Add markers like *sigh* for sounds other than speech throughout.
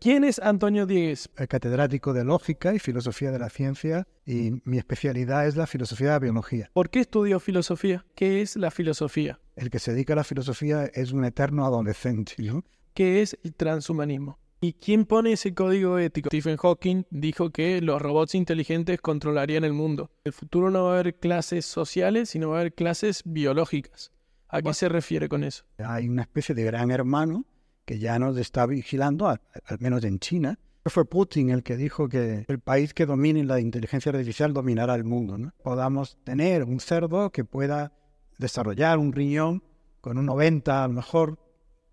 ¿Quién es Antonio Diegues? catedrático de Lógica y Filosofía de la Ciencia y mi especialidad es la filosofía de la biología. ¿Por qué estudio filosofía? ¿Qué es la filosofía? El que se dedica a la filosofía es un eterno adolescente. ¿no? ¿Qué es el transhumanismo? ¿Y quién pone ese código ético? Stephen Hawking dijo que los robots inteligentes controlarían el mundo. En el futuro no va a haber clases sociales, sino va a haber clases biológicas. ¿A qué se refiere con eso? Hay una especie de gran hermano que ya nos está vigilando, al, menos en China. Fue Putin el que dijo que el país que domine la inteligencia artificial dominará el mundo. Podamos tener un cerdo que pueda desarrollar un riñón con un 90, a lo mejor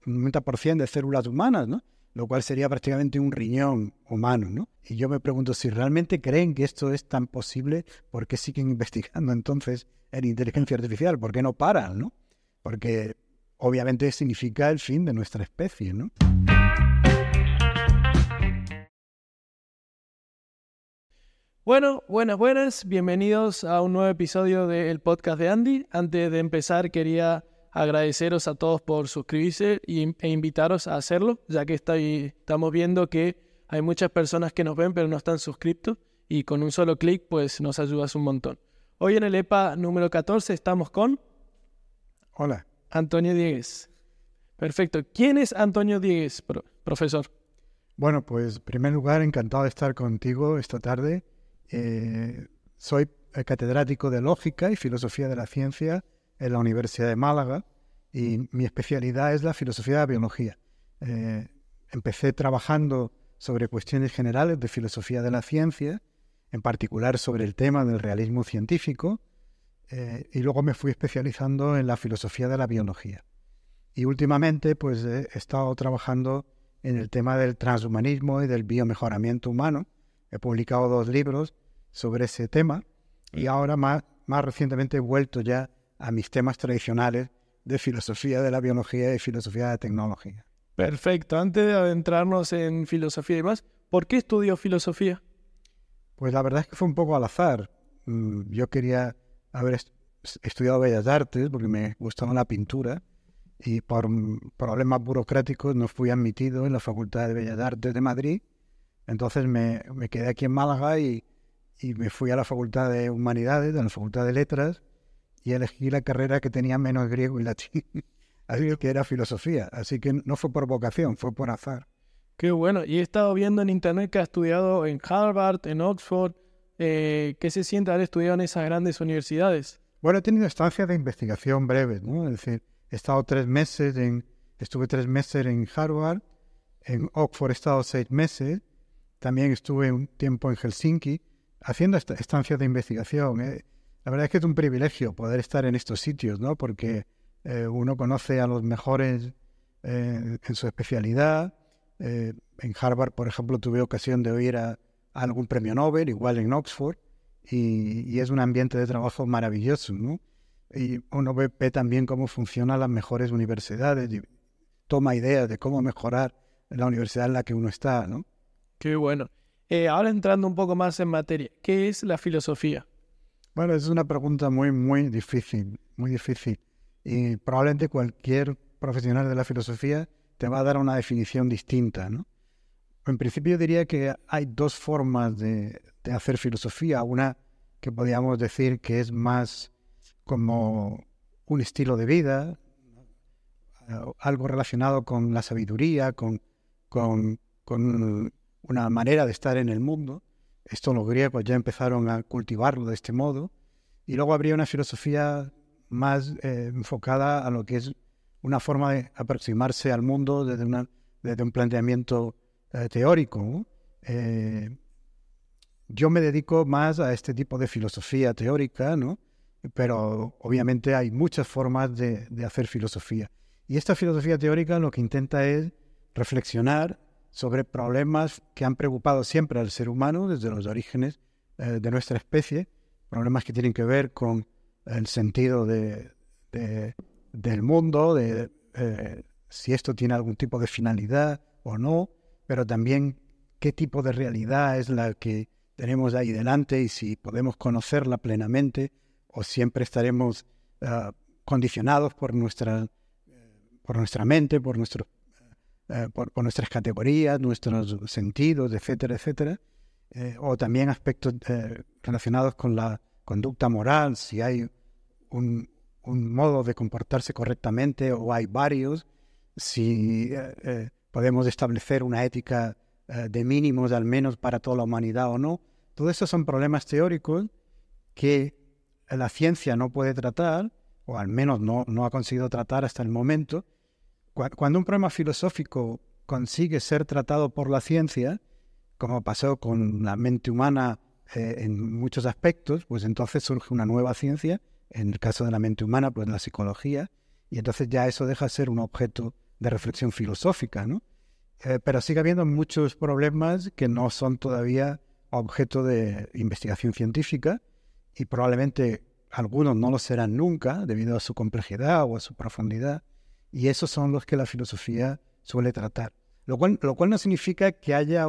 un 90% de células humanas, ¿no? lo cual sería prácticamente un riñón humano. ¿no? Y yo me pregunto si realmente creen que esto es tan posible, ¿por qué siguen *laughs* investigando entonces en inteligencia artificial? ¿Por qué no paran? ¿no? Porque obviamente significa el fin de nuestra especie, ¿no? Bueno, buenas, buenas. Bienvenidos a un nuevo episodio del podcast de Andy. Antes de empezar, quería agradeceros a todos por suscribirse e invitaros a hacerlo, ya que estamos viendo que hay muchas personas que nos ven pero no están suscritos y con un solo clic pues nos ayudas un montón. Hoy en el EPA número 14 estamos con... Hola. Antonio Diegues. Perfecto. ¿Quién es Antonio Diegues, profesor? Bueno, pues en primer lugar, encantado de estar contigo esta tarde. Eh, soy catedrático de Lógica y Filosofía de la Ciencia en la Universidad de Málaga y mi especialidad es la filosofía de la biología. Eh, empecé trabajando sobre cuestiones generales de filosofía de la ciencia, en particular sobre el tema del realismo científico, eh, y luego me fui especializando en la filosofía de la biología. Y últimamente pues he estado trabajando en el tema del transhumanismo y del biomejoramiento humano. He publicado dos libros sobre ese tema y ahora más, más recientemente he vuelto ya a mis temas tradicionales de filosofía de la biología y filosofía de la tecnología. Perfecto. Antes de adentrarnos en filosofía y más, ¿por qué estudió filosofía? Pues la verdad es que fue un poco al azar. Mm, yo quería haber estudiado Bellas Artes porque me gustaba la pintura y por problemas burocráticos no fui admitido en la Facultad de Bellas Artes de Madrid. Entonces me, me quedé aquí en Málaga y, y, me fui a la Facultad de Humanidades, a la Facultad de Letras, y elegí la carrera que tenía menos griego y latín, *laughs* así que era filosofía. Así que no fue por vocación, fue por azar. Qué bueno. Y he estado viendo en internet que ha estudiado en Harvard, en Oxford, eh, ¿qué se siente haber estudiado en esas grandes universidades? Bueno, he tenido estancias de investigación breves, ¿no? Es decir, he estado tres meses en, estuve tres meses en Harvard, en Oxford he estado seis meses, también estuve un tiempo en Helsinki haciendo estancias de investigación. ¿eh? La verdad es que es un privilegio poder estar en estos sitios, ¿no? Porque eh, uno conoce a los mejores eh, en su especialidad. en Harvard, por ejemplo, tuve ocasión de oír a algún premio Nobel, igual en Oxford, y, es un ambiente de trabajo maravilloso, ¿no? Y uno ve, también cómo funcionan las mejores universidades y toma ideas de cómo mejorar la universidad en la que uno está, ¿no? Qué bueno. Eh, ahora entrando un poco más en materia, ¿qué es la filosofía? Bueno, es una pregunta muy, muy difícil, muy difícil. Y probablemente cualquier profesional de la filosofía te va a dar una definición distinta, ¿no? En principio diría que hay dos formas de, hacer filosofía. Una que podríamos decir que es más como un estilo de vida, algo relacionado con la sabiduría, con, con, una manera de estar en el mundo. Esto los griegos ya empezaron a cultivarlo de este modo. Y luego habría una filosofía más eh, enfocada a lo que es una forma de aproximarse al mundo desde, desde un planteamiento eh, teórico. Eh, yo me dedico más a este tipo de filosofía teórica, ¿no? pero obviamente hay muchas formas de, hacer filosofía. Y esta filosofía teórica lo que intenta es reflexionar sobre problemas que han preocupado siempre al ser humano desde los orígenes eh, de nuestra especie, problemas que tienen que ver con el sentido de, del mundo, de si esto tiene algún tipo de finalidad o no, pero también qué tipo de realidad es la que tenemos ahí delante y si podemos conocerla plenamente o siempre estaremos ah, condicionados por nuestra, por nuestra mente, por nuestros eh, por, nuestras categorías, nuestros sentidos, etcétera, etcétera, eh, o también aspectos relacionados con la conducta moral, si hay un, un, modo de comportarse correctamente o hay varios, si podemos establecer una ética de mínimos al menos para toda la humanidad o no. Todos esos son problemas teóricos que la ciencia no puede tratar, o al menos no, no ha conseguido tratar hasta el momento, cuando un problema filosófico consigue ser tratado por la ciencia, como pasó con la mente humana eh, en muchos aspectos, pues entonces surge una nueva ciencia, en el caso de la mente humana, pues la psicología, y entonces ya eso deja de ser un objeto de reflexión filosófica, ¿no? Eh, pero sigue habiendo muchos problemas que no son todavía objeto de investigación científica y probablemente algunos no lo serán nunca debido a su complejidad o a su profundidad, y esos son los que la filosofía suele tratar. Lo cual, lo cual no significa que haya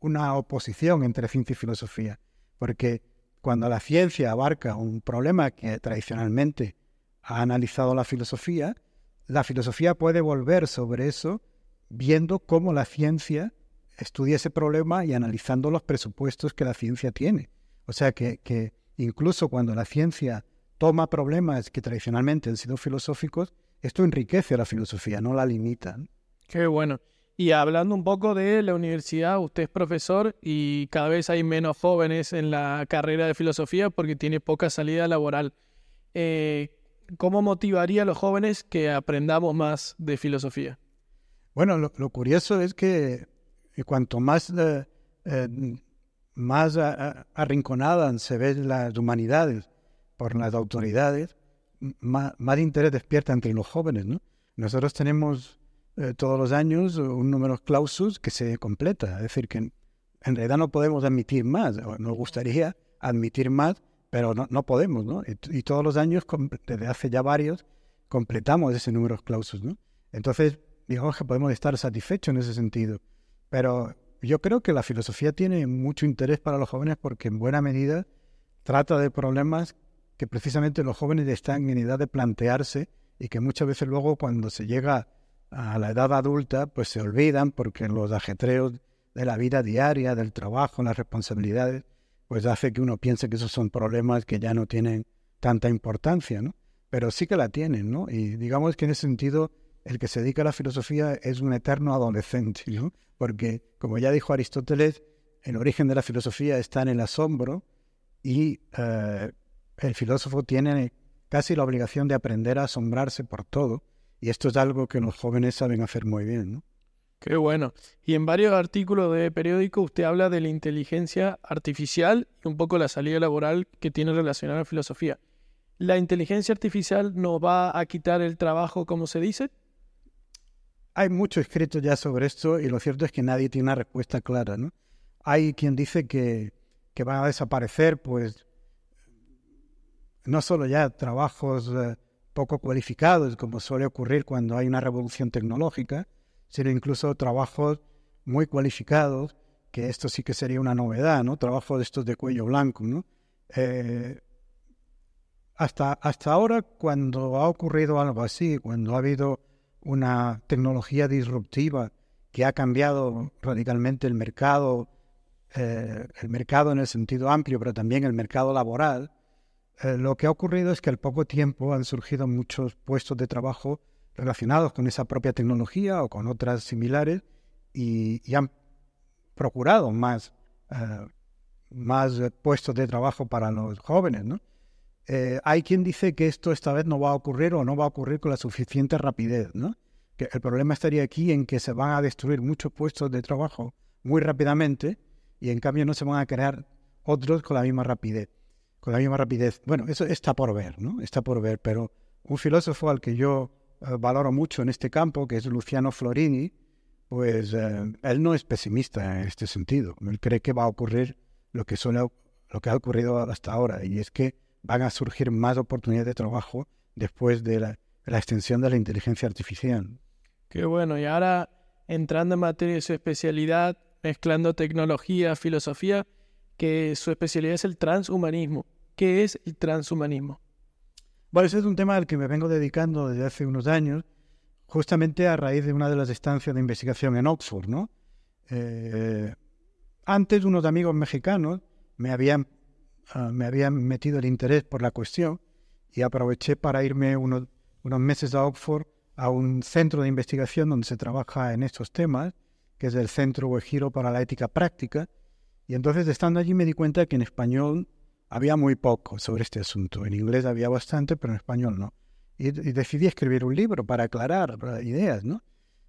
una oposición entre ciencia y filosofía, porque cuando la ciencia abarca un problema que tradicionalmente ha analizado la filosofía, la filosofía puede volver sobre eso viendo cómo la ciencia estudia ese problema y analizando los presupuestos que la ciencia tiene. O sea que, incluso cuando la ciencia toma problemas que tradicionalmente han sido filosóficos, esto enriquece a la filosofía, no la limita. Qué bueno. Y hablando un poco de la universidad, usted es profesor y cada vez hay menos jóvenes en la carrera de filosofía porque tiene poca salida laboral. Eh, ¿Cómo motivaría a los jóvenes que aprendamos más de filosofía? Bueno, lo, curioso es que cuanto más, eh, eh, más arrinconadas se ven las humanidades por las autoridades, más, interés despierta entre los jóvenes. ¿no? Nosotros tenemos eh, todos los años un número clausus que se completa, es decir, que en, realidad no podemos admitir más, nos gustaría admitir más, pero no, no podemos, ¿no? Y, todos los años, desde hace ya varios, completamos ese número clausus, ¿no? Entonces, digamos que podemos estar satisfechos en ese sentido. Pero yo creo que la filosofía tiene mucho interés para los jóvenes porque en buena medida trata de problemas que precisamente los jóvenes están en edad de plantearse y que muchas veces luego cuando se llega a la edad adulta pues se olvidan porque los ajetreos de la vida diaria, del trabajo, las responsabilidades, pues hace que uno piense que esos son problemas que ya no tienen tanta importancia, ¿no? Pero sí que la tienen, ¿no? Y digamos que en ese sentido el que se dedica a la filosofía es un eterno adolescente, ¿no? Porque, como ya dijo Aristóteles, el origen de la filosofía está en el asombro y eh, el filósofo tiene casi la obligación de aprender a asombrarse por todo, y esto es algo que los jóvenes saben hacer muy bien, ¿no? Qué bueno. Y en varios artículos de periódico usted habla de la inteligencia artificial y un poco la salida laboral que tiene relacionada a la filosofía. ¿La inteligencia artificial nos va a quitar el trabajo, como se dice? Hay mucho escrito ya sobre esto y lo cierto es que nadie tiene una respuesta clara, ¿no? Hay quien dice que, que van a desaparecer, pues, no solo ya trabajos eh, poco cualificados, como suele ocurrir cuando hay una revolución tecnológica, sino incluso trabajos muy cualificados, que esto sí que sería una novedad, ¿no? Trabajos de estos de cuello blanco, ¿no? Eh, hasta, hasta ahora, cuando ha ocurrido algo así, cuando ha habido una tecnología disruptiva que ha cambiado radicalmente el mercado, eh, el mercado en el sentido amplio, pero también el mercado laboral, eh, lo que ha ocurrido es que al poco tiempo han surgido muchos puestos de trabajo relacionados con esa propia tecnología o con otras similares y, han procurado más, eh, más puestos de trabajo para los jóvenes. ¿no? Eh, hay quien dice que esto esta vez no va a ocurrir o no va a ocurrir con la suficiente rapidez. ¿no? Que el problema estaría aquí en que se van a destruir muchos puestos de trabajo muy rápidamente y en cambio no se van a crear otros con la misma rapidez con la misma rapidez. Bueno, eso está por ver, ¿no? Está por ver, pero un filósofo al que yo eh, valoro mucho en este campo, que es Luciano Florini, pues eh, él no es pesimista en este sentido. Él cree que va a ocurrir lo que, suele, lo que ha ocurrido hasta ahora, y es que van a surgir más oportunidades de trabajo después de la, la extensión de la inteligencia artificial. Qué bueno, y ahora entrando en materia de su especialidad, mezclando tecnología, filosofía, que su especialidad es el transhumanismo. ¿Qué es el transhumanismo? Bueno, ese es un tema al que me vengo dedicando desde hace unos años, justamente a raíz de una de las estancias de investigación en Oxford. Eh, antes unos amigos mexicanos me habían, ah, me habían metido el interés por la cuestión y aproveché para irme unos, unos meses a Oxford a un centro de investigación donde se trabaja en estos temas, que es el Centro Giro para la Ética Práctica. Y entonces, estando allí, me di cuenta que en español había muy poco sobre este asunto. En inglés había bastante, pero en español no. Y, y decidí escribir un libro para aclarar ideas, ¿no?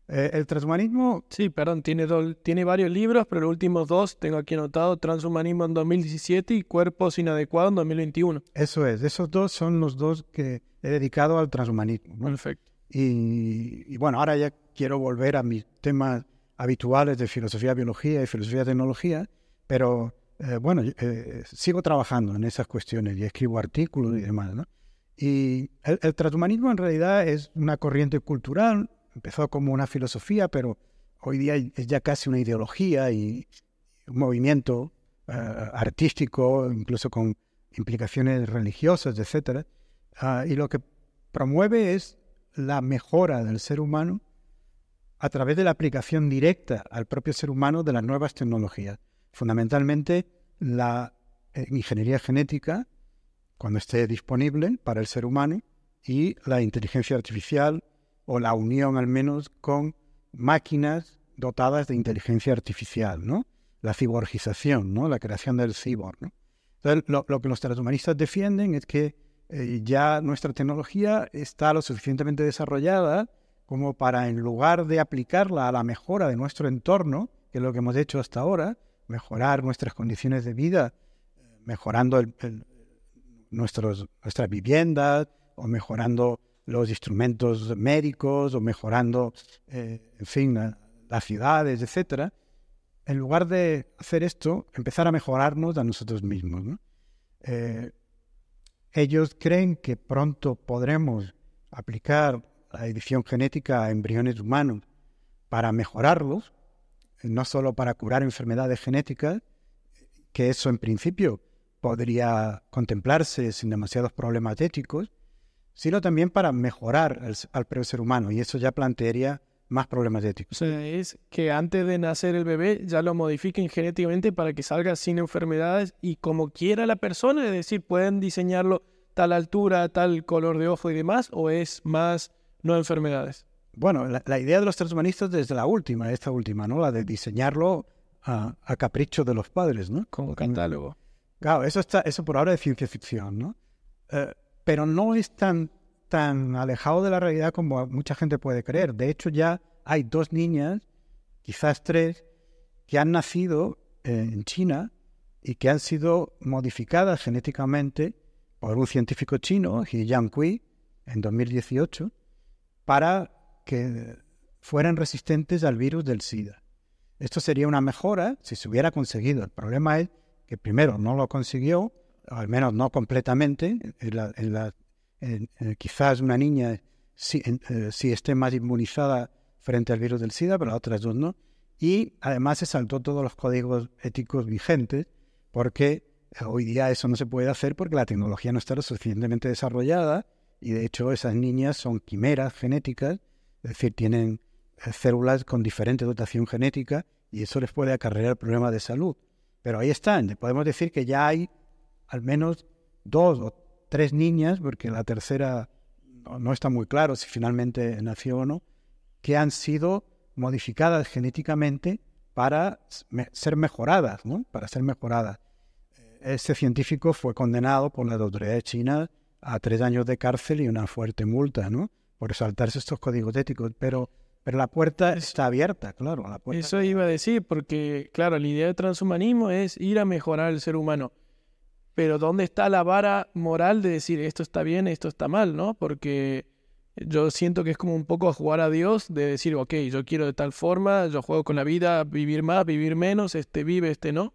Eh, el transhumanismo... Sí, perdón, tiene, tiene varios libros, pero los últimos dos tengo aquí anotado, Transhumanismo en 2017 y Cuerpos Inadecuados en 2021. Eso es, esos dos son los dos que he dedicado al transhumanismo. Perfecto. Y, bueno, ahora ya quiero volver a mis temas habituales de filosofía, biología y filosofía, tecnología, pero eh, bueno, eh, sigo trabajando en esas cuestiones y escribo artículos y demás. ¿no? Y el transhumanismo en realidad es una corriente cultural empezó como una filosofía, pero hoy día es ya casi una ideología y un movimiento eh, artístico, incluso con implicaciones religiosas, etc. Ah, y lo que promueve es la mejora del ser humano a través de la aplicación directa al propio ser humano de las nuevas tecnologías. Fundamentalmente la eh, ingeniería genética, cuando esté disponible para el ser humano, y la inteligencia artificial, o la unión al menos con máquinas dotadas de inteligencia artificial, ¿no? La ciborgización, ¿no? La creación del cibor, ¿no? Entonces, lo, que los transhumanistas defienden es que eh, ya nuestra tecnología está lo suficientemente desarrollada como para, en lugar de aplicarla a la mejora de nuestro entorno, que es lo que hemos hecho hasta ahora, mejorar nuestras condiciones de vida, mejorando nuestros, nuestras viviendas o mejorando los instrumentos médicos o mejorando, eh, en fin, las ciudades, etcétera, en lugar de hacer esto, empezar a mejorarnos a nosotros mismos. Eh, ellos creen que pronto podremos aplicar la edición genética a embriones humanos para mejorarlos, no solo para curar enfermedades genéticas, que eso en principio podría contemplarse sin demasiados problemas éticos, sino también para mejorar al, propio ser humano. Y eso ya plantearía más problemas éticos. O sea, es que antes de nacer el bebé ya lo modifiquen genéticamente para que salga sin enfermedades y como quiera la persona, es decir, pueden diseñarlo tal altura, tal color de ojo y demás, o es más no enfermedades. Bueno, la, idea de los transhumanistas desde la última, esta última, ¿no? La de diseñarlo a, capricho de los padres, ¿no? Como catálogo. Claro, eso está, eso por ahora es ciencia ficción, ¿no? Eh, pero no es tan, tan alejado de la realidad como mucha gente puede creer. De hecho, ya hay dos niñas, quizás tres, que han nacido eh, en China y que han sido modificadas genéticamente por un científico chino, He Jiankui, en 2018, para que fueran resistentes al virus del SIDA. Esto sería una mejora si se hubiera conseguido. El problema es que primero no lo consiguió al menos no completamente, quizás una niña sí, eh, esté más inmunizada frente al virus del SIDA, pero las otras dos no. Y además se saltó todos los códigos éticos vigentes, porque hoy día eso no se puede hacer porque la tecnología no está lo suficientemente desarrollada y de hecho esas niñas son quimeras genéticas, es decir, tienen eh, células con diferente dotación genética y eso les puede acarrear problemas de salud. Pero ahí están, podemos decir que ya hay al menos dos o tres niñas, porque la tercera no, está muy claro si finalmente nació o no, que han sido modificadas genéticamente para ser mejoradas, ¿no? Para ser mejoradas. Este científico fue condenado por la autoridad china a tres años de cárcel y una fuerte multa, ¿no? Por saltarse estos códigos éticos, pero pero la puerta está abierta, claro. Eso iba a decir, porque, claro, la idea de transhumanismo es ir a mejorar el ser humano. Pero ¿dónde está la vara moral de decir esto está bien, esto está mal, ¿no? Porque yo siento que es como un poco jugar a Dios de decir, ok, yo quiero de tal forma, yo juego con la vida, vivir más, vivir menos, este vive, este no.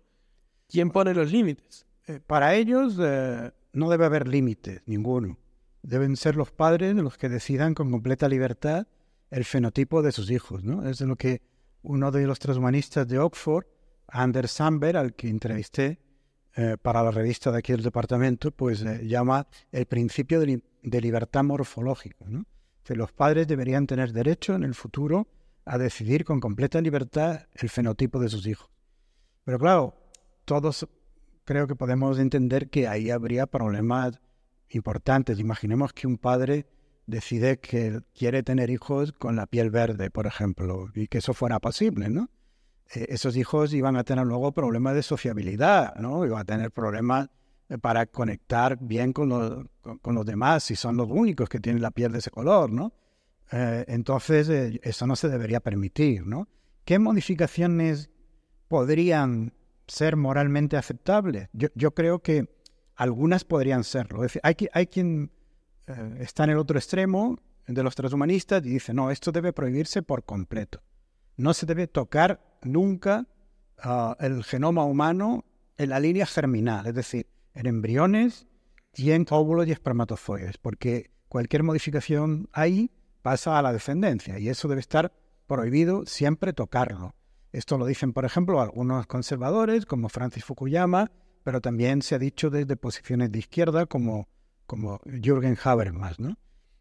¿Quién pone los límites? Eh, para ellos eh, no debe haber límites, ninguno. Deben ser los padres los que decidan con completa libertad el fenotipo de sus hijos, ¿no? Es de lo que uno de los transhumanistas de Oxford, Anders Samberg, al que entrevisté, eh, para la revista de aquí del departamento, pues eh, llama el principio de, libertad morfológica. ¿no? Es los padres deberían tener derecho en el futuro a decidir con completa libertad el fenotipo de sus hijos. Pero claro, todos creo que podemos entender que ahí habría problemas importantes. Imaginemos que un padre decide que quiere tener hijos con la piel verde, por ejemplo, y que eso fuera posible, ¿no? Eh, esos hijos iban a tener luego problemas de sociabilidad, ¿no? Iban a tener problemas eh, para conectar bien con los, con, los demás, si son los únicos que tienen la piel de ese color, ¿no? Eh, entonces, eso no se debería permitir, ¿no? ¿Qué modificaciones podrían ser moralmente aceptables? Yo, yo creo que algunas podrían serlo. Es decir, hay, hay quien eh, está en el otro extremo de los transhumanistas y dice, no, esto debe prohibirse por completo. No se debe tocar nunca ah, el genoma humano en la línea germinal, es decir, en embriones y en óvulos y espermatozoides, porque cualquier modificación ahí pasa a la descendencia y eso debe estar prohibido siempre tocarlo. Esto lo dicen, por ejemplo, algunos conservadores como Francis Fukuyama, pero también se ha dicho desde posiciones de izquierda como como Jürgen Habermas, ¿no?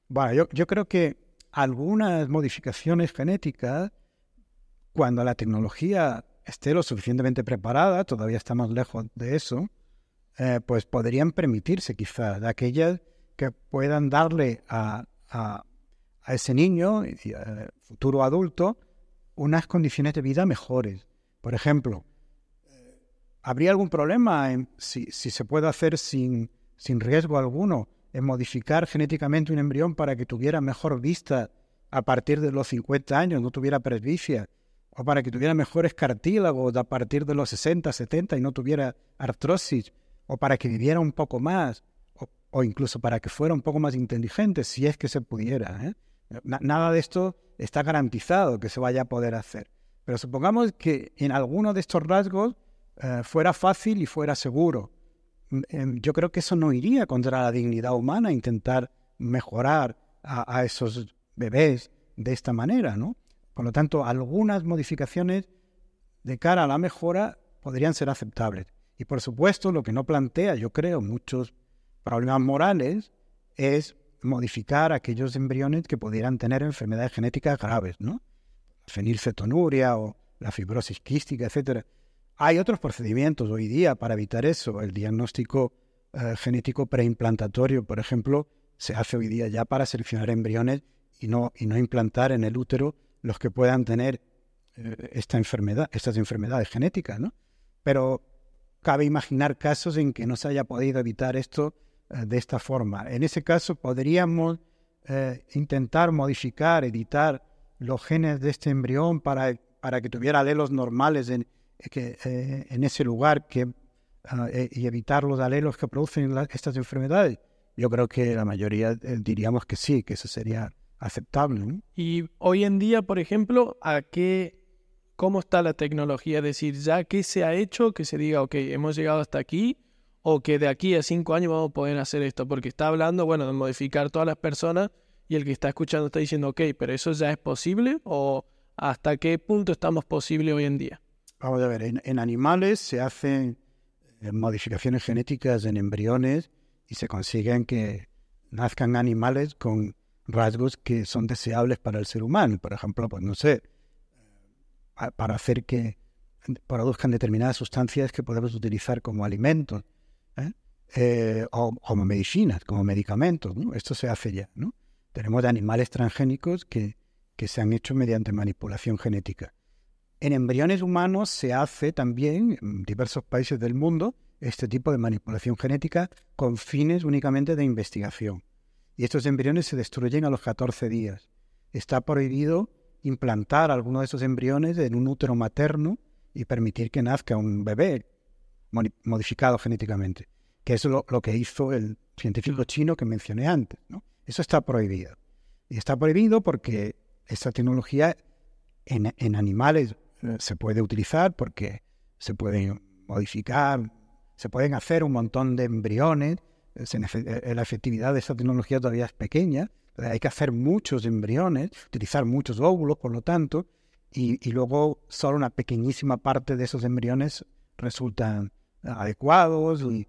Bueno, yo, creo que algunas modificaciones genéticas, cuando la tecnología esté lo suficientemente preparada, todavía estamos lejos de eso, eh, pues podrían permitirse quizás aquellas que puedan darle a, ese niño, y, futuro adulto, unas condiciones de vida mejores. Por ejemplo, eh, ¿habría algún problema en si, se puede hacer sin sin riesgo alguno, en modificar genéticamente un embrión para que tuviera mejor vista a partir de los 50 años, no tuviera presbicia, o para que tuviera mejores cartílagos a partir de los 60, 70 y no tuviera artrosis, o para que viviera un poco más, o, incluso para que fuera un poco más inteligente, si es que se pudiera. ¿eh? nada de esto está garantizado que se vaya a poder hacer. Pero supongamos que en alguno de estos rasgos eh, fuera fácil y fuera seguro. Em, yo creo que eso no iría contra la dignidad humana, intentar mejorar a, esos bebés de esta manera, ¿no? Por lo tanto, algunas modificaciones de cara a la mejora podrían ser aceptables. Y por supuesto, lo que no plantea, yo creo, muchos problemas morales es modificar aquellos embriones que pudieran tener enfermedades genéticas graves, ¿no? Fenilcetonuria o la fibrosis quística, etcétera. Hay otros procedimientos hoy día para evitar eso. El diagnóstico eh, genético preimplantatorio, por ejemplo, se hace hoy día ya para seleccionar embriones y no, y no implantar en el útero los que puedan tener eh, esta enfermedad, estas enfermedades genéticas, ¿no? Pero cabe imaginar casos en que no se haya podido evitar esto eh, de esta forma. En ese caso podríamos intentar modificar, editar los genes de este embrión para, para que tuviera alelos normales en, que, eh, en ese lugar que, ah, eh, y evitar los alelos que producen estas enfermedades? Yo creo que la mayoría eh, diríamos que sí, que eso sería aceptable. Y hoy en día, por ejemplo, ¿a qué, ¿cómo está la tecnología? Es decir, ¿ya qué se ha hecho que se diga, ok, hemos llegado hasta aquí? o que de aquí a cinco años vamos a poder hacer esto, porque está hablando, bueno, de modificar todas las personas y el que está escuchando está diciendo, ok, pero eso ya es posible o hasta qué punto estamos posible hoy en día. Vamos a ver, en, animales se hacen eh, modificaciones genéticas en embriones y se consiguen que nazcan animales con rasgos que son deseables para el ser humano. Por ejemplo, pues no sé, eh, para hacer que produzcan determinadas sustancias que podemos utilizar como alimentos ¿eh? o como medicinas, como medicamentos. Esto se hace ya. ¿no? Tenemos animales transgénicos que, que se han hecho mediante manipulación genética. En embriones humanos se hace también en diversos países del mundo este tipo de manipulación genética con fines únicamente de investigación. Y estos embriones se destruyen a los 14 días. Está prohibido implantar alguno de esos embriones en un útero materno y permitir que nazca un bebé modificado genéticamente, que es lo, que hizo el científico chino que mencioné antes. Eso está prohibido. Y está prohibido porque esta tecnología en, animales se puede utilizar porque se pueden modificar, se pueden hacer un montón de embriones. Eh, eh, la efectividad de esta tecnología todavía es pequeña. Hay que hacer muchos embriones, utilizar muchos óvulos, por lo tanto, y, luego solo una pequeñísima parte de esos embriones resultan adecuados y,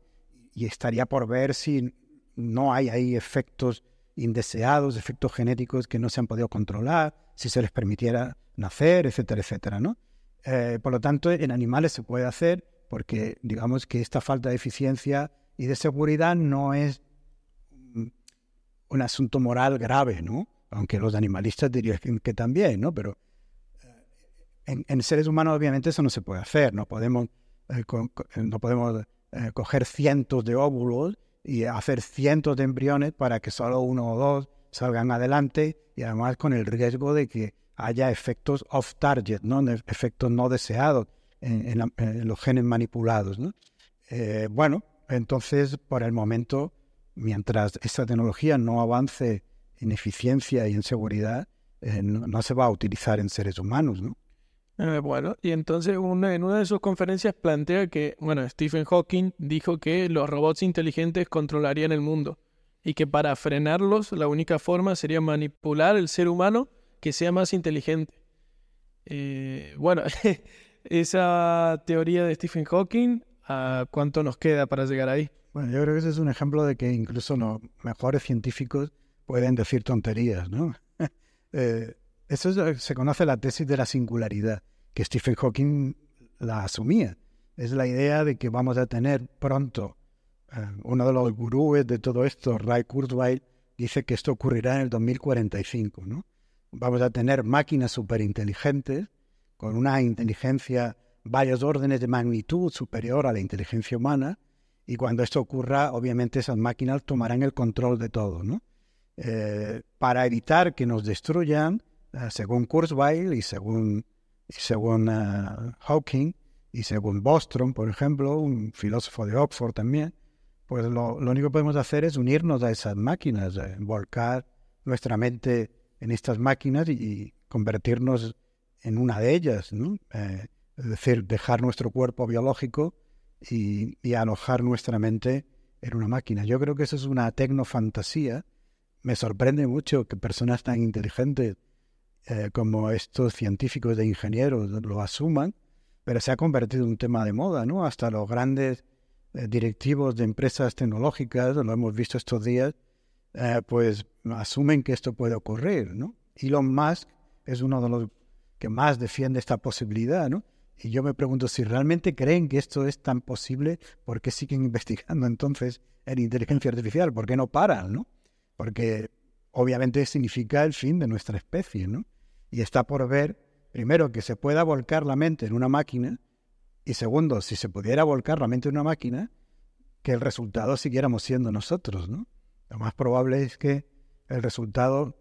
estaría por ver si no hay ahí efectos indeseados, efectos genéticos que no se han podido controlar, si se les permitiera nacer, etcétera, etcétera, ¿no? Eh, por lo tanto, en animales se puede hacer porque digamos que esta falta de eficiencia y de seguridad no es un asunto moral grave, ¿no? Aunque los animalistas dirían que también, ¿no? Pero eh, en, seres humanos obviamente eso no se puede hacer, no podemos, eh, no podemos coger cientos de óvulos y hacer cientos de embriones para que solo uno o dos salgan adelante y además con el riesgo de que haya efectos off-target, ¿no? efectos no deseados en, los genes manipulados. Eh, bueno, entonces por el momento, mientras esta tecnología no avance en eficiencia y en seguridad, eh, no, se va a utilizar en seres humanos. ¿no? Eh, bueno, y entonces en una de sus conferencias plantea que, bueno, Stephen Hawking dijo que los robots inteligentes controlarían el mundo y que para frenarlos la única forma sería manipular el ser humano que sea más inteligente. Eh, bueno, *laughs* esa teoría de Stephen Hawking, ¿a cuánto nos queda para llegar ahí? Bueno, yo creo que ese es un ejemplo de que incluso los mejores científicos pueden decir tonterías, ¿no? *laughs* Eh, eso se conoce la tesis de la singularidad, que Stephen Hawking la asumía. Es la idea de que vamos a tener pronto, eh, uno de los gurúes de todo esto, Ray Kurzweil, dice que esto ocurrirá en el 2045, ¿no? Vamos a tener máquinas superinteligentes con una inteligencia varios órdenes de magnitud superior a la inteligencia humana y cuando esto ocurra, obviamente esas máquinas tomarán el control de todo, ¿no? Eh, para evitar que nos destruyan, eh, según Kurzweil y según, según uh, Hawking y según Bostrom, por ejemplo, un filósofo de Oxford también, pues lo, lo único que podemos hacer es unirnos a esas máquinas, eh, volcar nuestra mente en estas máquinas y, convertirnos en una de ellas, ¿no? Eh, es decir, dejar nuestro cuerpo biológico y, alojar nuestra mente en una máquina. Yo creo que eso es una tecnofantasía. Me sorprende mucho que personas tan inteligentes eh, como estos científicos de ingenieros lo asuman, pero se ha convertido en un tema de moda, ¿no? Hasta los grandes eh, directivos de empresas tecnológicas, lo hemos visto estos días, eh, pues asumen que esto puede ocurrir, ¿no? Elon Musk es uno de los que más defiende esta posibilidad, ¿no? Y yo me pregunto si realmente creen que esto es tan posible, ¿por qué siguen *laughs* investigando entonces en inteligencia artificial? ¿Por qué no paran, no? Porque obviamente significa el fin de nuestra especie, ¿no? Y está por ver, primero, que se pueda volcar la mente en una máquina, y segundo, si se pudiera volcar la mente en una máquina, que el resultado siguiéramos siendo nosotros, ¿no? Lo más probable es que el resultado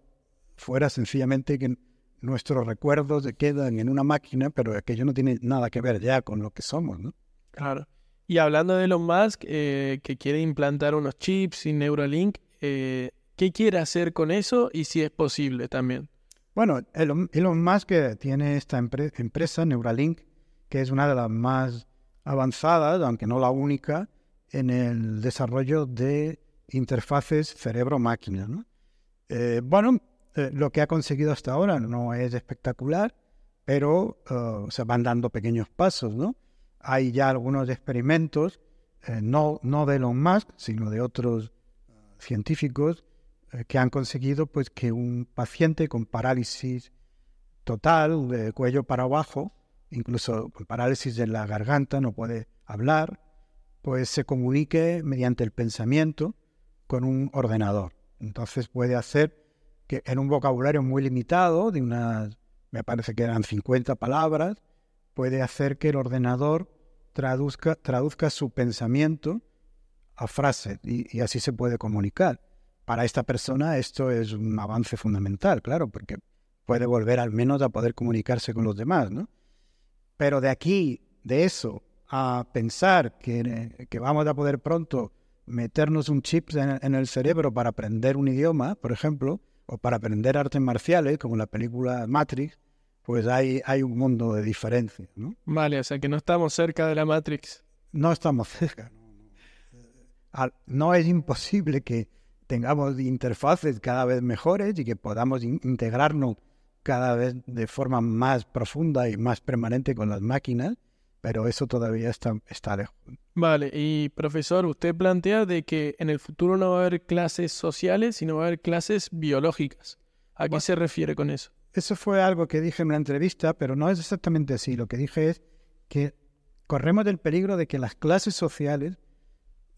fuera sencillamente que nuestros recuerdos se quedan en una máquina, pero aquello no tiene nada que ver ya con lo que somos, ¿no? Claro. Y hablando de Elon Musk, eh, que quiere implantar unos chips y Neuralink, eh, ¿qué quiere hacer con eso y si es posible también? Bueno, Elon, Elon Musk tiene esta empresa, Neuralink, que es una de las más avanzadas, aunque no la única, en el desarrollo de interfaces cerebro-máquina. Eh, bueno, eh, lo que ha conseguido hasta ahora no es espectacular, pero uh, se van dando pequeños pasos. ¿no? Hay ya algunos experimentos, eh, no, no de Elon Musk, sino de otros científicos, que han conseguido pues, que un paciente con parálisis total, de cuello para abajo, incluso con parálisis de la garganta, no puede hablar, pues se comunique mediante el pensamiento con un ordenador. Entonces puede hacer que en un vocabulario muy limitado, de unas, me parece que eran 50 palabras, puede hacer que el ordenador traduzca, traduzca su pensamiento a frase y, así se puede comunicar. Para esta persona esto es un avance fundamental, claro, porque puede volver al menos a poder comunicarse con los demás, ¿no? Pero de aquí, de eso, a pensar que, que vamos a poder pronto meternos un chip en, el cerebro para aprender un idioma, por ejemplo, o para aprender artes marciales, como la película Matrix, pues hay, hay un mundo de diferencia. ¿no? Vale, o sea que no estamos cerca de la Matrix. No estamos cerca. No, no es imposible que tengamos interfaces cada vez mejores y que podamos integrarnos cada vez de forma más profunda y más permanente con las máquinas, pero eso todavía está, está lejos. Vale, y profesor, usted plantea de que en el futuro no va a haber clases sociales, sino va a haber clases biológicas. ¿A qué se refiere con eso? Eso fue algo que dije en una entrevista, pero no es exactamente así. Lo que dije es que corremos el peligro de que las clases sociales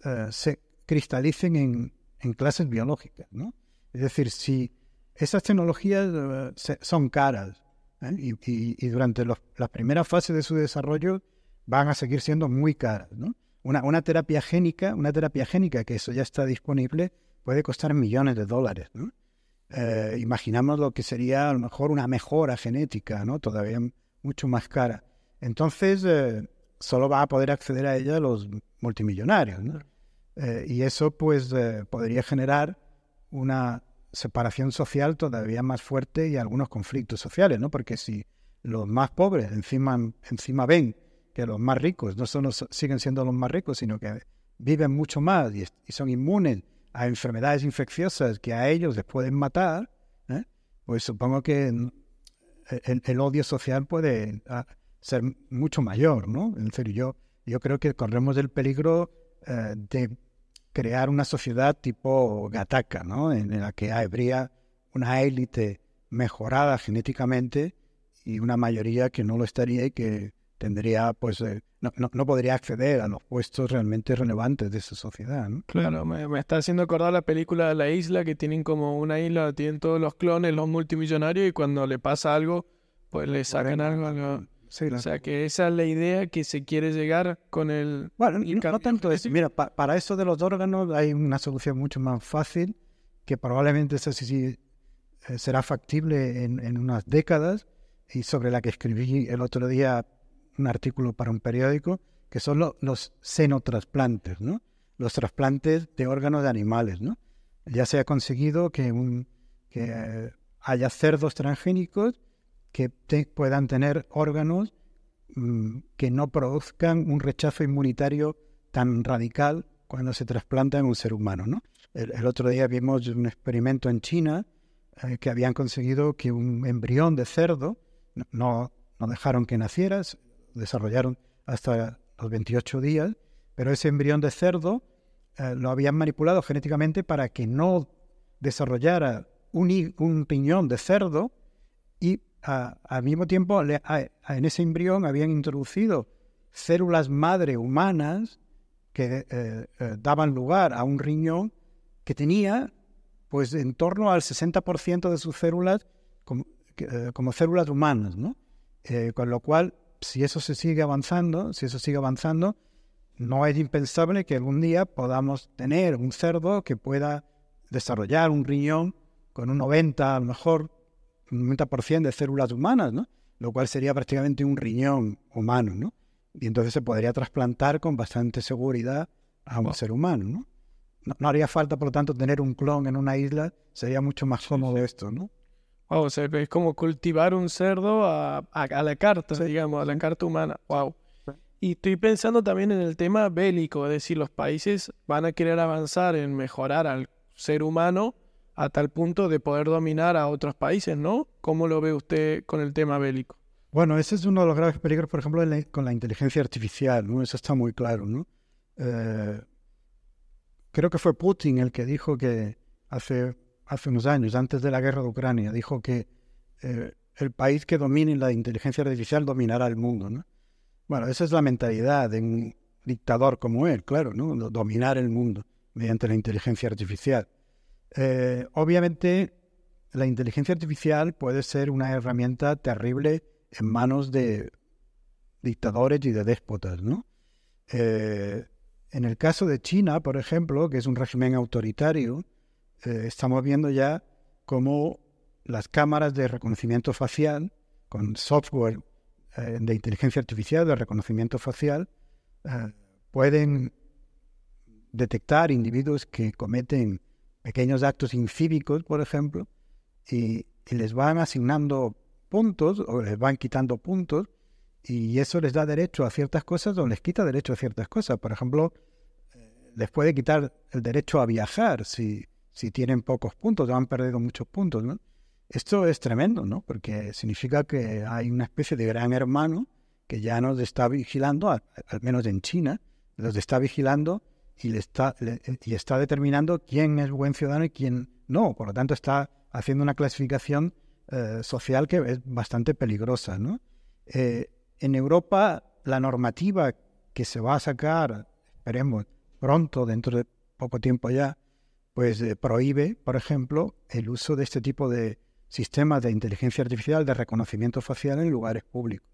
eh, se cristalicen en, en, clases biológicas, ¿no? Es decir, si esas tecnologías eh, son caras ¿eh? y, y, durante los, las primeras fases de su desarrollo van a seguir siendo muy caras, ¿no? Una, terapia génica, una terapia génica que eso ya está disponible, puede costar millones de dólares. Eh, imaginamos lo que sería a lo mejor una mejora genética, ¿no? Todavía mucho más cara. Entonces, eh, solo va a poder acceder a ella los multimillonarios. Eh, y eso, pues, podría generar una separación social todavía más fuerte y algunos conflictos sociales, ¿no? Porque si los más pobres encima, encima ven que los más ricos no solo siguen siendo los más ricos, sino que viven mucho más y, son inmunes a enfermedades infecciosas que a ellos les pueden matar, ¿eh? pues supongo que el, odio social puede ah, ser mucho mayor, ¿no? En serio, yo, yo creo que corremos el peligro eh, de crear una sociedad tipo Gataca, ¿no? En, la que habría una élite mejorada genéticamente y una mayoría que no lo estaría y que tendría, pues, eh, no, no, podría acceder a los puestos realmente relevantes de esa sociedad. ¿no? Claro, me, está haciendo acordar la película de La Isla, que tienen como una isla, tienen todos los clones, los multimillonarios, y cuando le pasa algo, pues le sacan algo. O sea, que esa es la idea que se quiere llegar con el... Bueno, no, tanto eso. Mira, para eso de los órganos hay una solución mucho más fácil, que probablemente sí, eh, será factible en, en unas décadas, y sobre la que escribí el otro día un artículo para un periódico, que son los senotrasplantes, ¿no? Los trasplantes de órganos de animales, ¿no? Ya se ha conseguido que, un, que haya cerdos transgénicos que puedan tener órganos mm, que no produzcan un rechazo inmunitario tan radical cuando se trasplanta en un ser humano, ¿no? El, otro día vimos un experimento en China eh, que habían conseguido que un embrión de cerdo, no, no dejaron que naciera, desarrollaron hasta los 28 días, pero ese embrión de cerdo eh, lo habían manipulado genéticamente para que no desarrollara un, un piñón de cerdo y al mismo tiempo en ese embrión habían introducido células madre humanas que eh, eh, daban lugar a un riñón que tenía pues en torno al 60% de sus células como, como células humanas, ¿no? con lo cual si eso se sigue avanzando, si eso sigue avanzando, no es impensable que algún día podamos tener un cerdo que pueda desarrollar un riñón con un 90, a lo mejor un 90% de células humanas, ¿no? Lo cual sería prácticamente un riñón humano, ¿no? Y entonces se podría trasplantar con bastante seguridad a un ser humano, ¿no? ¿no? haría falta, por lo tanto, tener un clon en una isla, sería mucho más cómodo esto, ¿no? Wow, o sea, es como cultivar un cerdo a, a, la carta, digamos, a la carta humana. Wow. Y estoy pensando también en el tema bélico, es decir, los países van a querer avanzar en mejorar al ser humano a tal punto de poder dominar a otros países, ¿no? ¿Cómo lo ve usted con el tema bélico? Bueno, ese es uno de los graves peligros, por ejemplo, con la inteligencia artificial, ¿no? Eso está muy claro, ¿no? Eh, creo que fue Putin el que dijo que hace hace unos años, antes de la guerra de Ucrania, dijo que eh, el país que domine la inteligencia artificial dominará el mundo. ¿no? Bueno, esa es la mentalidad de un dictador como él, claro, ¿no? dominar el mundo mediante la inteligencia artificial. Eh, obviamente, la inteligencia artificial puede ser una herramienta terrible en manos de dictadores y de déspotas, ¿no? Eh, en el caso de China, por ejemplo, que es un régimen autoritario, eh, estamos viendo ya cómo las cámaras de reconocimiento facial, con software eh, de inteligencia artificial de reconocimiento facial, eh, pueden detectar individuos que cometen pequeños actos incívicos, por ejemplo, y, y, les van asignando puntos o les van quitando puntos y eso les da derecho a ciertas cosas o les quita derecho a ciertas cosas. Por ejemplo, les puede quitar el derecho a viajar si, si tienen pocos puntos, han perdido muchos puntos, ¿no? Esto es tremendo, ¿no? Porque significa que hay una especie de gran hermano que ya nos está vigilando, al, menos en China, los está vigilando y, le está, y está determinando quién es buen ciudadano y quién no. Por lo tanto, está haciendo una clasificación eh, social que es bastante peligrosa. ¿no? Eh, en Europa, la normativa que se va a sacar, esperemos, pronto, dentro de poco tiempo ya, pues eh, prohíbe, por ejemplo, el uso de este tipo de sistemas de inteligencia artificial de reconocimiento facial en lugares públicos.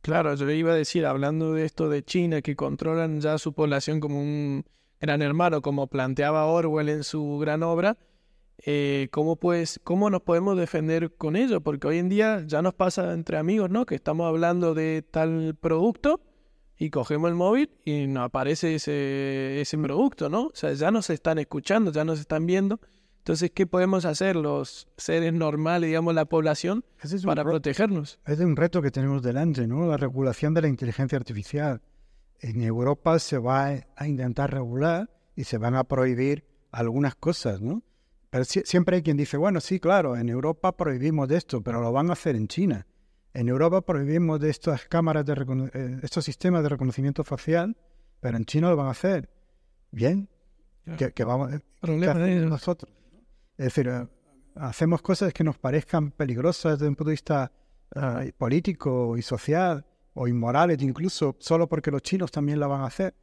Claro, yo iba a decir, hablando de esto de China, que controlan ya su población como un gran hermano, como planteaba Orwell en su gran obra, eh, ¿cómo, pues, ¿cómo nos podemos defender con ello? Porque hoy en día ya nos pasa entre amigos, ¿no? Que estamos hablando de tal producto y cogemos el móvil y nos aparece ese, ese producto, ¿no? O sea, ya nos están escuchando, ya nos están viendo. Entonces, ¿qué podemos hacer los seres normales, digamos, la población, para protegernos? Es un reto que tenemos delante, ¿no? La regulación de la inteligencia artificial. En Europa se va a intentar regular y se van a prohibir algunas cosas, ¿no? Pero siempre hay quien dice, bueno, sí, claro, en Europa prohibimos esto, pero lo van a hacer en China. En Europa prohibimos de estas cámaras de eh, estos sistemas de reconocimiento facial, pero en China lo van a hacer. Bien, que, vamos de nosotros. Es decir, eh, hacemos cosas que nos parezcan peligrosas desde un punto de vista eh, político y social o inmorales incluso, solo porque los chinos también la van a hacer.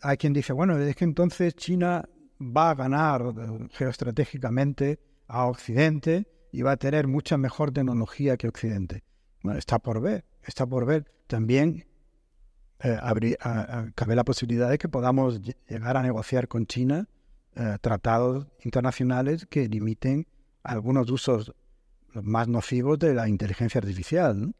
Hay quien dice, bueno, es que entonces China va a ganar geoestratégicamente a Occidente y va a tener mucha mejor tecnología que Occidente. Está por ver, está por ver. También eh, cabe la posibilidad de que podamos llegar a negociar con China eh, tratados internacionales que limiten algunos usos más nocivos de la inteligencia artificial.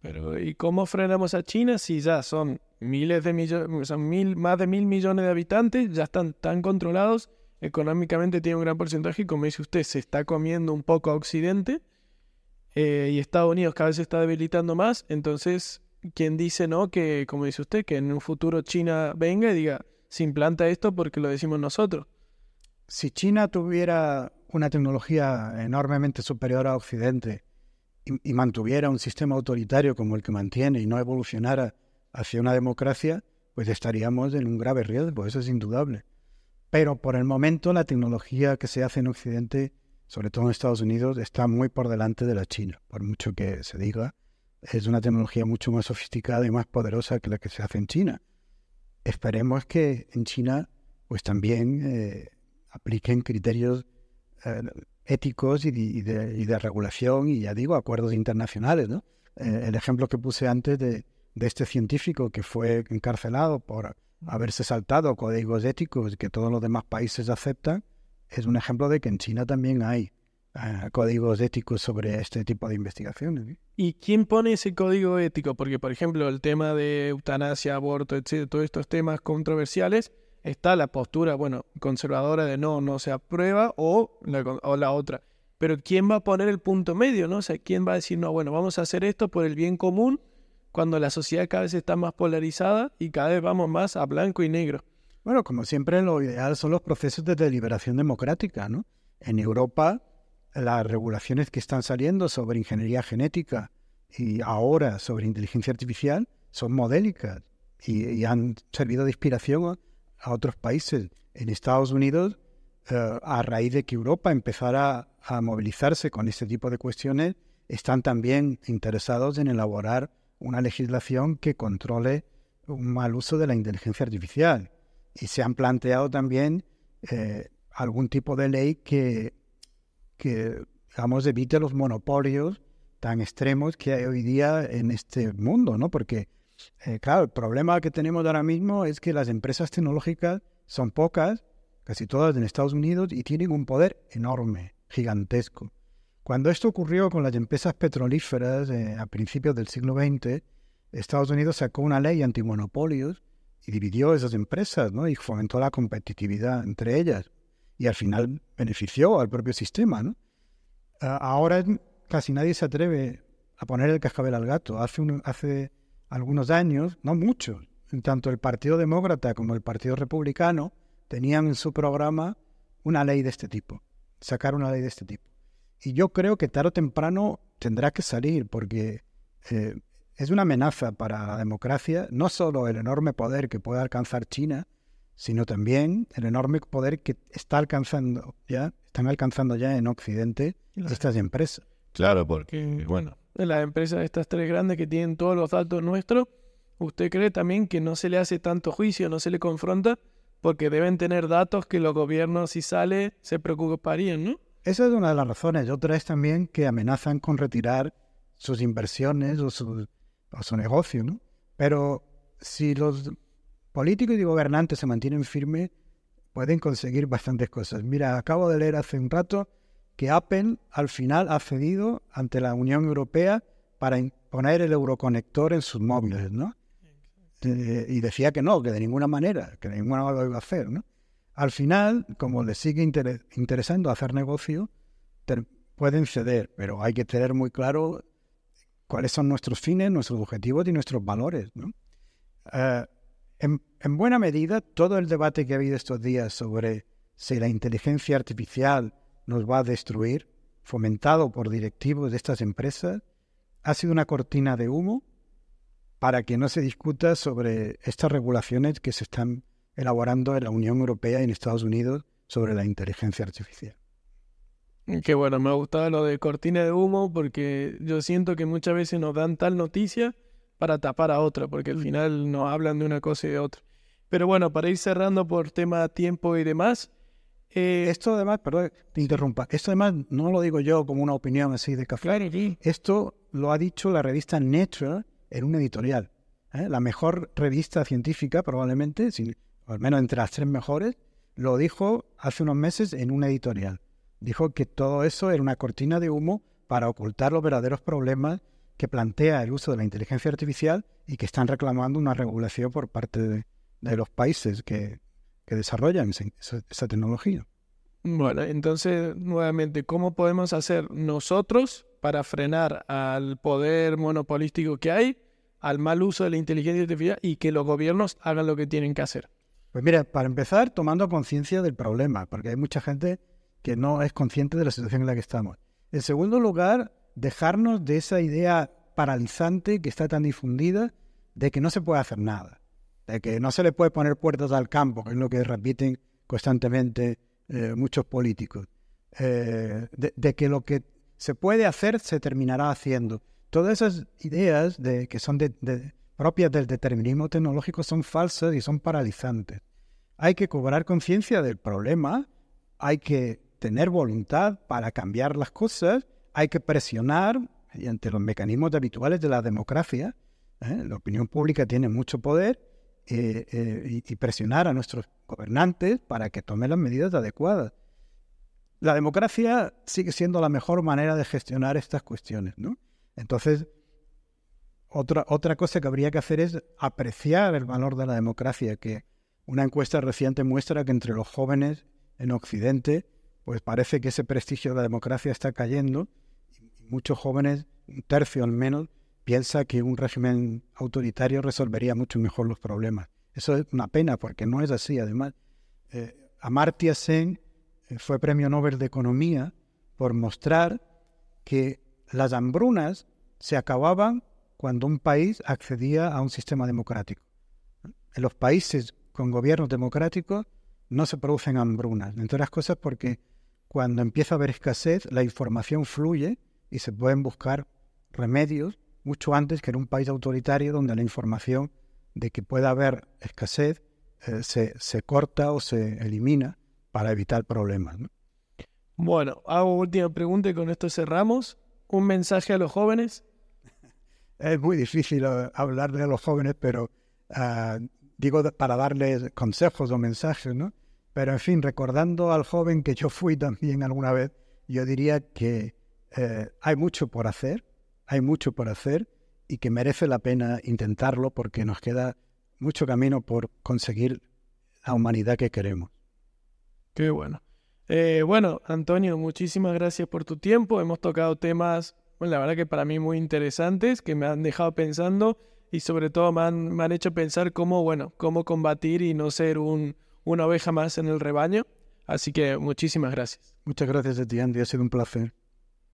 pero ¿y cómo frenamos a China si ya son miles de millones, son mil, más de mil millones de habitantes, ya están tan controlados, económicamente tiene un gran porcentaje y como dice usted, se está comiendo un poco a Occidente eh, y Estados Unidos cada vez se está debilitando más, entonces, ¿quién dice no? Que, como dice usted, que en un futuro China venga y diga, se implanta esto porque lo decimos nosotros. Si China tuviera una tecnología enormemente superior a Occidente y, y, mantuviera un sistema autoritario como el que mantiene y no evolucionara hacia una democracia, pues estaríamos en un grave riesgo, eso es indudable. Pero por el momento la tecnología que se hace en Occidente sobre todo en Estados Unidos, está muy por delante de la China, por mucho que se diga. Es una tecnología mucho más sofisticada y más poderosa que la que se hace en China. Esperemos que en China pues también eh, apliquen criterios eh, éticos y de, regulación y ya digo, acuerdos internacionales. ¿no? Eh, el ejemplo que puse antes de, de este científico que fue encarcelado por haberse saltado códigos éticos que todos los demás países aceptan, es un ejemplo de que en China también hay ah, códigos éticos sobre este tipo de investigaciones. ¿Y quién pone ese código ético? Porque, por ejemplo, el tema de eutanasia, aborto, etcétera, todos estos temas controversiales, está la postura, bueno, conservadora de no, no se aprueba o la, otra. Pero ¿quién va a poner el punto medio, no? O ¿quién va a decir, no, bueno, vamos a hacer esto por el bien común cuando la sociedad cada vez está más polarizada y cada vez vamos más a blanco y negro? Bueno, como siempre, lo ideal son los procesos de deliberación democrática, ¿no? En Europa, las regulaciones que están saliendo sobre ingeniería genética y ahora sobre inteligencia artificial son modélicas y, han servido de inspiración a, otros países. En Estados Unidos, eh, a raíz de que Europa empezara a movilizarse con este tipo de cuestiones, están también interesados en elaborar una legislación que controle un mal uso de la inteligencia artificial y se han planteado también eh, algún tipo de ley que, que, digamos, evite los monopolios tan extremos que hay hoy día en este mundo, ¿no? Porque, eh, claro, el problema que tenemos ahora mismo es que las empresas tecnológicas son pocas, casi todas en Estados Unidos, y tienen un poder enorme, gigantesco. Cuando esto ocurrió con las empresas petrolíferas eh, a principios del siglo XX, Estados Unidos sacó una ley antimonopolios y dividió esas empresas ¿no? y fomentó la competitividad entre ellas y al final benefició al propio sistema. ¿no? ahora casi nadie se atreve a poner el cascabel al gato. Hace, hace algunos años, no muchos, tanto el Partido Demócrata como el Partido Republicano tenían en su programa una ley de este tipo, sacar una ley de este tipo. Y yo creo que tarde o temprano tendrá que salir porque eh, es una amenaza para la democracia, no solo el enorme poder que puede alcanzar China, sino también el enorme poder que está alcanzando ya, están alcanzando ya en Occidente estas empresas. Claro, porque, bueno, las empresas estas tres grandes que tienen todos los datos nuestros, ¿usted cree también que no se le hace tanto juicio, no se le confronta? Porque deben tener datos que los gobiernos, si sale, se preocuparían, ¿no? Esa es una de las razones. Otra es también que amenazan con retirar sus inversiones o su, o su negocio, ¿no? Pero si los políticos y gobernantes se mantienen firmes, pueden conseguir bastantes cosas. Mira, acabo de leer hace un rato que Apple al final ha cedido ante la Unión Europea para poner el euroconector en sus móviles, ¿no? Eh, y decía que no, que de ninguna manera, que de ninguna manera lo iba a hacer, ¿no? Al final, como les sigue interesando hacer negocio, pueden ceder, pero hay que tener muy claro cuáles son nuestros fines, nuestros objetivos y nuestros valores. Eh, en, buena medida, todo el debate que ha habido estos días sobre si la inteligencia artificial nos va a destruir, fomentado por directivos de estas empresas, ha sido una cortina de humo para que no se discuta sobre estas regulaciones que se están elaborando en la Unión Europea y en Estados Unidos sobre la inteligencia artificial. Qué bueno, me ha gustado lo de cortina de humo porque yo siento que muchas veces nos dan tal noticia para tapar a otra, porque al mm. final nos hablan de una cosa y de otra. Pero bueno, para ir cerrando por tema tiempo y demás. Eh, esto además, perdón, te interrumpa, esto además no lo digo yo como una opinión así de café. Esto lo ha dicho la revista Nature en un editorial. ¿eh? La mejor revista científica, probablemente, sin, al menos entre las tres mejores, lo dijo hace unos meses en un editorial. Dijo que todo eso era una cortina de humo para ocultar los verdaderos problemas que plantea el uso de la inteligencia artificial y que están reclamando una regulación por parte de, los países que, desarrollan esa, tecnología. Bueno, entonces, nuevamente, ¿cómo podemos hacer nosotros para frenar al poder monopolístico que hay, al mal uso de la inteligencia artificial y que los gobiernos hagan lo que tienen que hacer? Pues mira, para empezar, tomando conciencia del problema, porque hay mucha gente que no es consciente de la situación en la que estamos. En segundo lugar, dejarnos de esa idea paralizante que está tan difundida de que no se puede hacer nada, de que no se le puede poner puertas al campo, que es lo que repiten constantemente eh, muchos políticos, eh, de, que lo que se puede hacer se terminará haciendo. Todas esas ideas de, que son propias del determinismo tecnológico son falsas y son paralizantes. Hay que cobrar conciencia del problema, hay que tener voluntad para cambiar las cosas hay que presionar mediante los mecanismos habituales de la democracia. ¿eh? La opinión pública tiene mucho poder eh, eh, y, presionar a nuestros gobernantes para que tomen las medidas adecuadas. La democracia sigue siendo la mejor manera de gestionar estas cuestiones. ¿no? Entonces, otra, otra cosa que habría que hacer es apreciar el valor de la democracia, que una encuesta reciente muestra que entre los jóvenes en Occidente, pues parece que ese prestigio de la democracia está cayendo muchos jóvenes, un tercio al menos, piensa que un régimen autoritario resolvería mucho mejor los problemas. Eso es una pena porque no es así. Además, eh, Amartya Sen eh, fue premio Nobel de Economía por mostrar que las hambrunas se acababan cuando un país accedía a un sistema democrático. En los países con gobiernos democráticos no se producen hambrunas, entre otras cosas porque cuando empieza a haber escasez, la información fluye y se pueden buscar remedios mucho antes que en un país autoritario donde la información de que pueda haber escasez eh, se, se, corta o se elimina para evitar problemas. Bueno, hago última pregunta y con esto cerramos. ¿Un mensaje a los jóvenes? *laughs* Es muy difícil eh, hablarle a los jóvenes, pero ah, digo para darles consejos o mensajes, ¿no? Pero en fin, recordando al joven que yo fui también alguna vez, yo diría que eh, hay mucho por hacer, hay mucho por hacer y que merece la pena intentarlo porque nos queda mucho camino por conseguir la humanidad que queremos. Qué bueno. Eh, bueno, Antonio, muchísimas gracias por tu tiempo. Hemos tocado temas, bueno, la verdad que para mí muy interesantes, que me han dejado pensando y sobre todo me han, hecho pensar cómo, bueno, cómo combatir y no ser un, una oveja más en el rebaño. Así que muchísimas gracias. Muchas gracias a ti, Andy. Ha sido un placer.